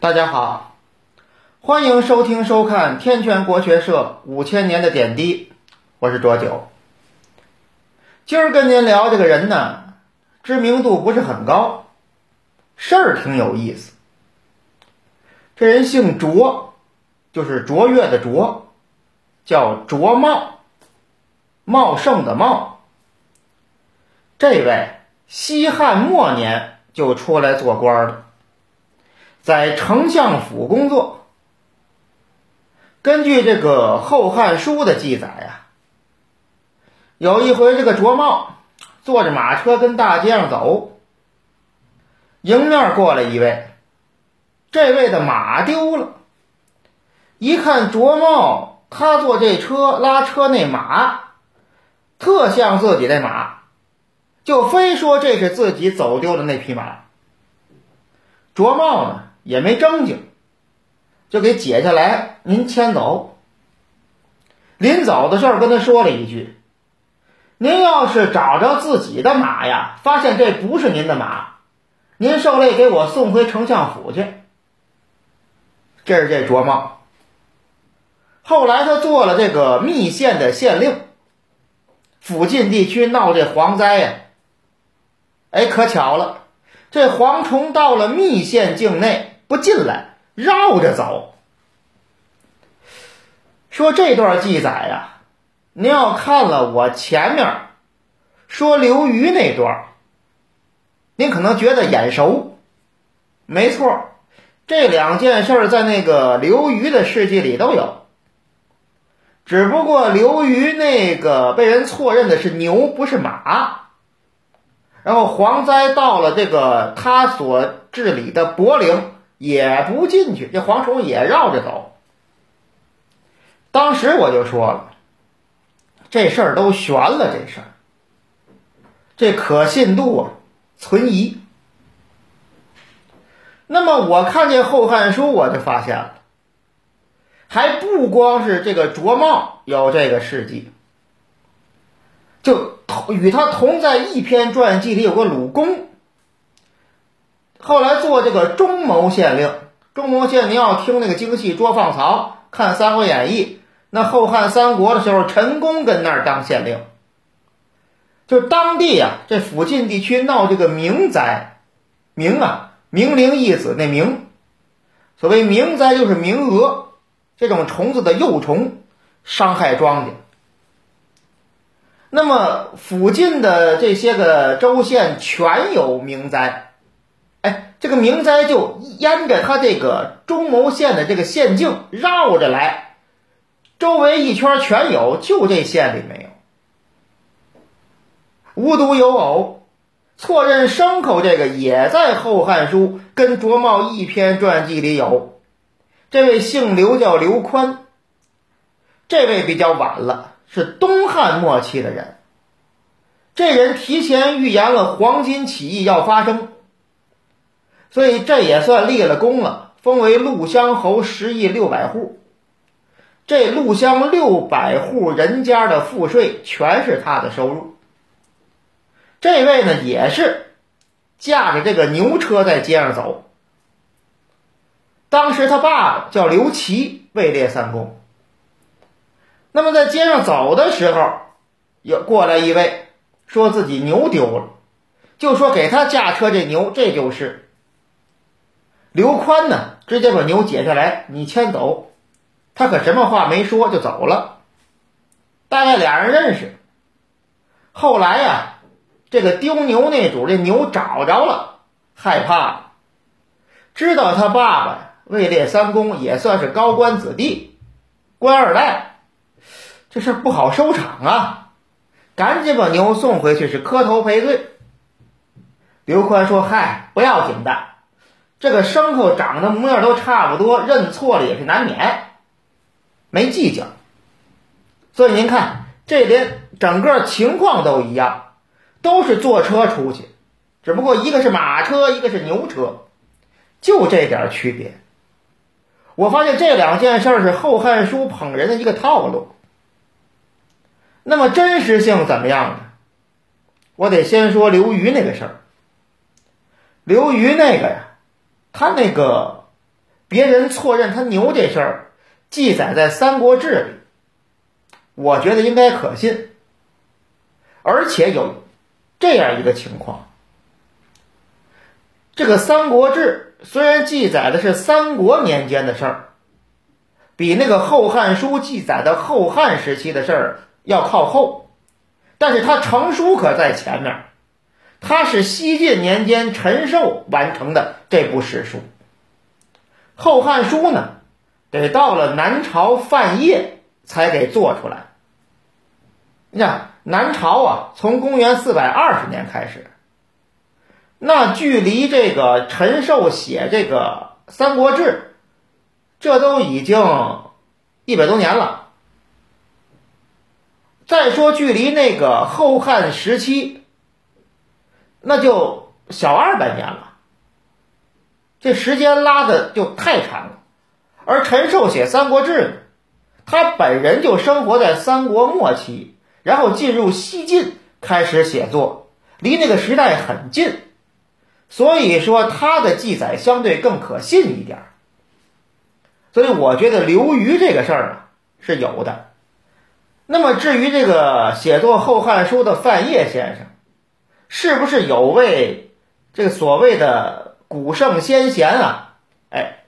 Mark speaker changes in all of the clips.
Speaker 1: 大家好，欢迎收听收看天泉国学社五千年的点滴，我是卓九。今儿跟您聊这个人呢，知名度不是很高，事儿挺有意思。这人姓卓，就是卓越的卓，叫卓茂，茂盛的茂。这位西汉末年就出来做官了。在丞相府工作。根据这个《后汉书》的记载呀，有一回这个卓茂坐着马车跟大街上走，迎面过来一位，这位的马丢了。一看卓茂，他坐这车拉车那马，特像自己的马，就非说这是自己走丢的那匹马。卓茂呢？也没正经，就给解下来，您牵走。临走的时候跟他说了一句：“您要是找着自己的马呀，发现这不是您的马，您受累给我送回丞相府去。”这是这卓茂。后来他做了这个密县的县令，附近地区闹这蝗灾呀，哎，可巧了，这蝗虫到了密县境内。不进来，绕着走。说这段记载呀，您要看了我前面说刘瑜那段，您可能觉得眼熟。没错，这两件事在那个刘瑜的事迹里都有。只不过刘瑜那个被人错认的是牛，不是马。然后蝗灾到了这个他所治理的柏林。也不进去，这蝗虫也绕着走。当时我就说了，这事儿都悬了，这事儿，这可信度啊存疑。那么我看见《后汉书》，我就发现了，还不光是这个卓茂有这个事迹，就与他同在一篇传记里有个鲁公。后来做这个中牟县令，中牟县您要听那个京戏捉放曹，看《三国演义》，那后汉三国的时候，陈宫跟那儿当县令，就当地啊，这附近地区闹这个冥灾，冥啊，冥灵义子那冥，所谓冥灾就是名蛾这种虫子的幼虫伤害庄稼，那么附近的这些个州县全有冥灾。这个明灾就沿着他这个中牟县的这个县境绕着来，周围一圈全有，就这县里没有。无独有偶，错认牲口这个也在《后汉书》跟卓茂一篇传记里有。这位姓刘，叫刘宽。这位比较晚了，是东汉末期的人。这人提前预言了黄巾起义要发生。所以这也算立了功了，封为陆乡侯十亿六百户。这陆乡六百户人家的赋税全是他的收入。这位呢，也是驾着这个牛车在街上走。当时他爸爸叫刘琦，位列三公。那么在街上走的时候，有过来一位，说自己牛丢了，就说给他驾车这牛，这就是。刘宽呢，直接把牛解下来，你牵走。他可什么话没说就走了。大概俩人认识。后来呀，这个丢牛那主这牛找着了，害怕了，知道他爸爸位列三公，也算是高官子弟，官二代，这事不好收场啊！赶紧把牛送回去，是磕头赔罪。刘宽说：“嗨，不要紧的。”这个牲口长得模样都差不多，认错了也是难免，没计较。所以您看，这连整个情况都一样，都是坐车出去，只不过一个是马车，一个是牛车，就这点区别。我发现这两件事是《后汉书》捧人的一个套路。那么真实性怎么样呢？我得先说刘瑜那个事儿。刘瑜那个呀。他那个别人错认他牛这事儿记载在《三国志》里，我觉得应该可信。而且有这样一个情况：这个《三国志》虽然记载的是三国年间的事儿，比那个《后汉书》记载的后汉时期的事儿要靠后，但是它成书可在前面。它是西晋年间陈寿完成的这部史书，《后汉书》呢，得到了南朝范晔才给做出来。你看，南朝啊，从公元四百二十年开始，那距离这个陈寿写这个《三国志》，这都已经一百多年了。再说，距离那个后汉时期。那就小二百年了，这时间拉的就太长了。而陈寿写《三国志》呢，他本人就生活在三国末期，然后进入西晋开始写作，离那个时代很近，所以说他的记载相对更可信一点。所以我觉得刘瑜这个事儿啊是有的。那么至于这个写作《后汉书》的范晔先生。是不是有位这个所谓的古圣先贤啊？哎，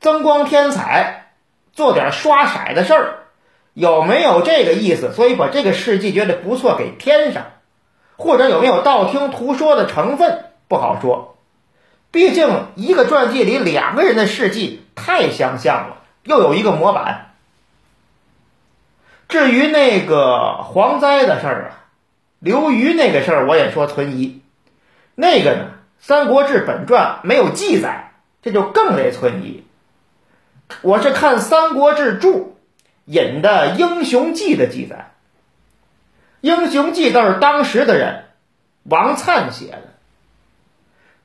Speaker 1: 增光添彩，做点刷色的事儿，有没有这个意思？所以把这个事迹觉得不错给添上，或者有没有道听途说的成分？不好说。毕竟一个传记里两个人的事迹太相像了，又有一个模板。至于那个蝗灾的事儿啊。刘瑜那个事儿我也说存疑，那个呢，《三国志》本传没有记载，这就更得存疑。我是看《三国志》注引的《英雄记》的记载，《英雄记》倒是当时的人王粲写的，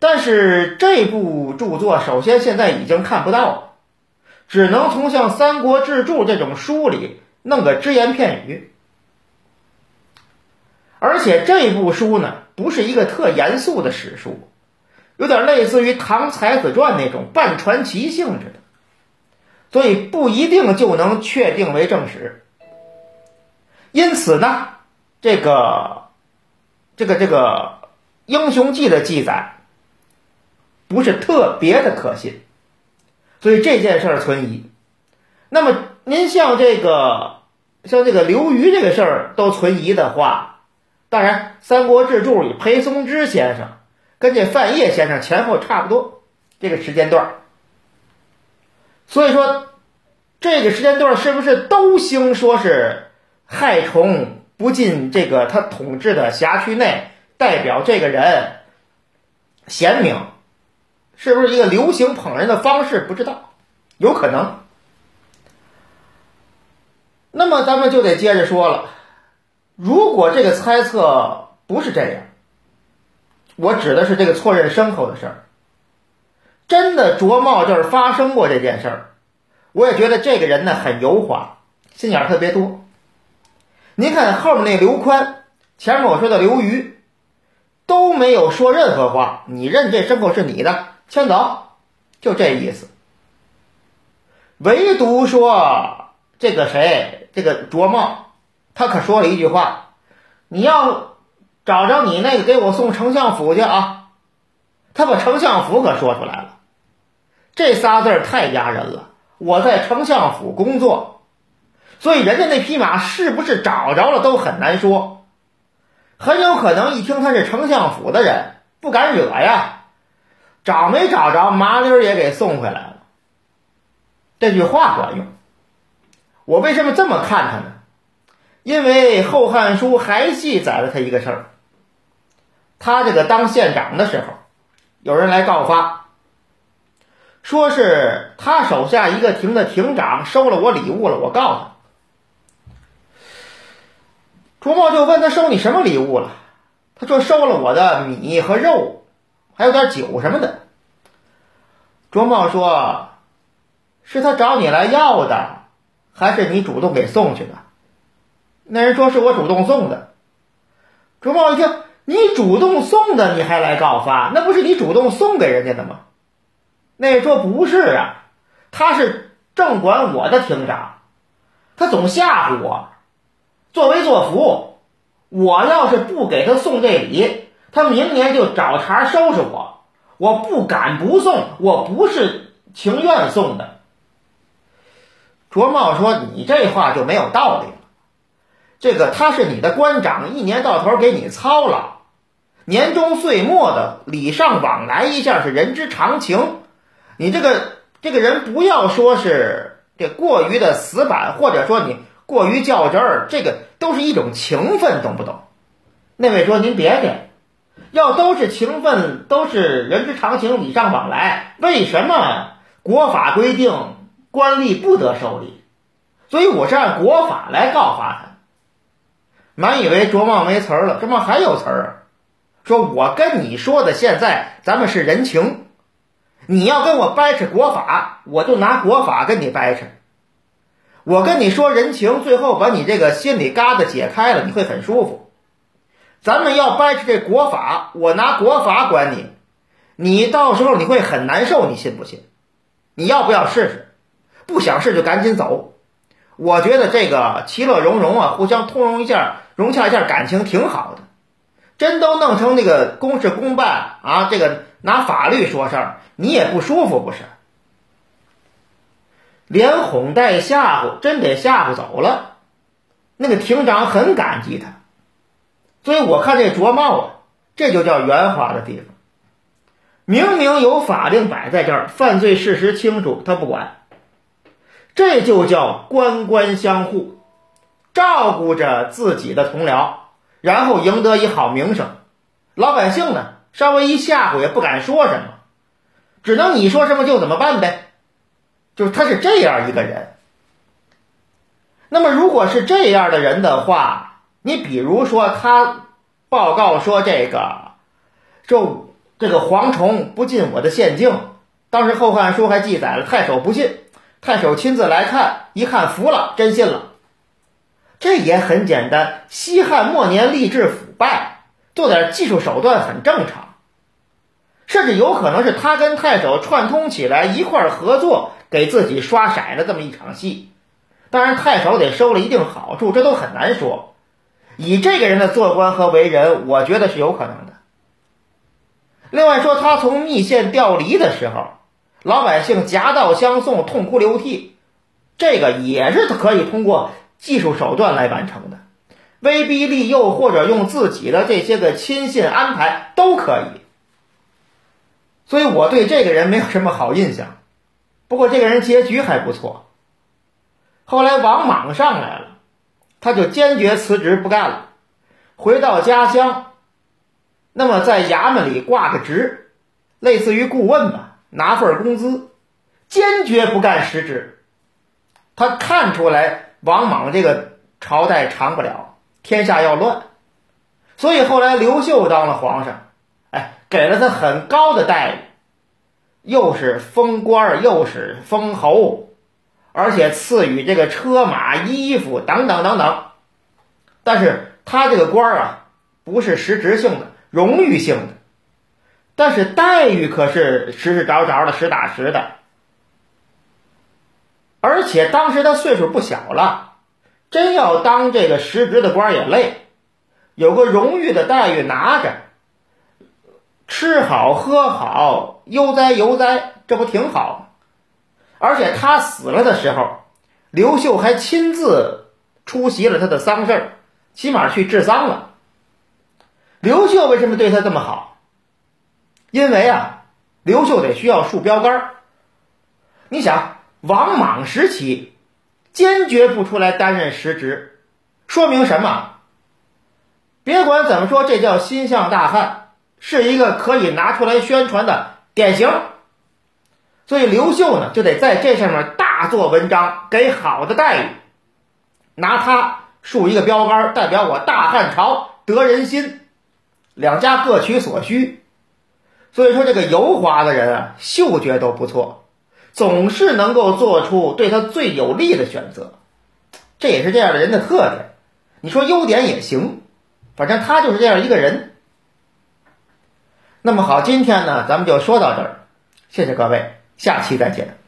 Speaker 1: 但是这部著作首先现在已经看不到了，只能从像《三国志》注这种书里弄个只言片语。而且这部书呢，不是一个特严肃的史书，有点类似于《唐才子传》那种半传奇性质的，所以不一定就能确定为正史。因此呢，这个这个这个《英雄记》的记载不是特别的可信，所以这件事儿存疑。那么您像这个像这个刘瑜这个事儿都存疑的话，当然，《三国志注》里裴松之先生跟这范晔先生前后差不多这个时间段所以说这个时间段是不是都兴说是害虫不进这个他统治的辖区内，代表这个人贤明，是不是一个流行捧人的方式？不知道，有可能。那么咱们就得接着说了。如果这个猜测不是这样，我指的是这个错认牲口的事儿，真的卓茂这儿发生过这件事儿，我也觉得这个人呢很油滑，心眼儿特别多。您看后面那刘宽，前面我说的刘瑜，都没有说任何话，你认这牲口是你的，牵走，就这意思。唯独说这个谁，这个卓茂。他可说了一句话：“你要找着你那个，给我送丞相府去啊！”他把丞相府可说出来了，这仨字儿太压人了。我在丞相府工作，所以人家那匹马是不是找着了都很难说，很有可能一听他是丞相府的人，不敢惹呀，找没找着，麻溜也给送回来了。这句话管用。我为什么这么看他呢？因为《后汉书》还记载了他一个事儿，他这个当县长的时候，有人来告发，说是他手下一个亭的亭长收了我礼物了，我告他。卓茂就问他收你什么礼物了，他说收了我的米和肉，还有点酒什么的。卓茂说，是他找你来要的，还是你主动给送去的？那人说是我主动送的，卓茂一听，你主动送的，你还来告发，那不是你主动送给人家的吗？那人说不是啊，他是正管我的厅长，他总吓唬我，作威作福。我要是不给他送这礼，他明年就找茬收拾我。我不敢不送，我不是情愿送的。卓茂说：“你这话就没有道理。这个他是你的官长，一年到头给你操劳，年终岁末的礼尚往来一下是人之常情。你这个这个人不要说是这过于的死板，或者说你过于较真儿，这个都是一种情分，懂不懂？”那位说：“您别介。”要都是情分，都是人之常情，礼尚往来。为什么国法规定官吏不得收礼？所以我是按国法来告发他。满以为卓茂没词儿了，这么还有词儿？说我跟你说的，现在咱们是人情，你要跟我掰扯国法，我就拿国法跟你掰扯。我跟你说人情，最后把你这个心里疙瘩解开了，你会很舒服。咱们要掰扯这国法，我拿国法管你，你到时候你会很难受，你信不信？你要不要试试？不想试就赶紧走。我觉得这个其乐融融啊，互相通融一下，融洽一下感情挺好的。真都弄成那个公事公办啊，这个拿法律说事儿，你也不舒服不是？连哄带吓唬，真得吓唬走了。那个庭长很感激他。所以我看这卓茂啊，这就叫圆滑的地方。明明有法令摆在这儿，犯罪事实清楚，他不管。这就叫官官相护，照顾着自己的同僚，然后赢得一好名声。老百姓呢，稍微一吓唬也不敢说什么，只能你说什么就怎么办呗。就是他是这样一个人。那么，如果是这样的人的话，你比如说，他报告说这个，说这个蝗虫不进我的县境。当时《后汉书》还记载了太守不信，太守亲自来看，一看服了，真信了。这也很简单，西汉末年吏治腐败，做点技术手段很正常，甚至有可能是他跟太守串通起来一块儿合作，给自己刷色的这么一场戏。当然，太守得收了一定好处，这都很难说。以这个人的做官和为人，我觉得是有可能的。另外说，他从密县调离的时候，老百姓夹道相送，痛哭流涕，这个也是可以通过技术手段来完成的，威逼利诱或者用自己的这些个亲信安排都可以。所以我对这个人没有什么好印象。不过这个人结局还不错，后来王莽上来了。他就坚决辞职不干了，回到家乡，那么在衙门里挂个职，类似于顾问吧，拿份工资，坚决不干实职。他看出来王莽这个朝代长不了，天下要乱，所以后来刘秀当了皇上，哎，给了他很高的待遇，又是封官又是封侯。而且赐予这个车马衣服等等等等，但是他这个官啊，不是实质性的、荣誉性的，但是待遇可是实实着着的、实打实的。而且当时他岁数不小了，真要当这个实职的官也累，有个荣誉的待遇拿着，吃好喝好，悠哉悠哉，这不挺好？而且他死了的时候，刘秀还亲自出席了他的丧事起码去治丧了。刘秀为什么对他这么好？因为啊，刘秀得需要树标杆你想，王莽时期坚决不出来担任实职，说明什么？别管怎么说，这叫心向大汉，是一个可以拿出来宣传的典型。所以刘秀呢，就得在这上面大做文章，给好的待遇，拿他树一个标杆，代表我大汉朝得人心，两家各取所需。所以说，这个油滑的人啊，嗅觉都不错，总是能够做出对他最有利的选择，这也是这样的人的特点。你说优点也行，反正他就是这样一个人。那么好，今天呢，咱们就说到这儿，谢谢各位。下期再见。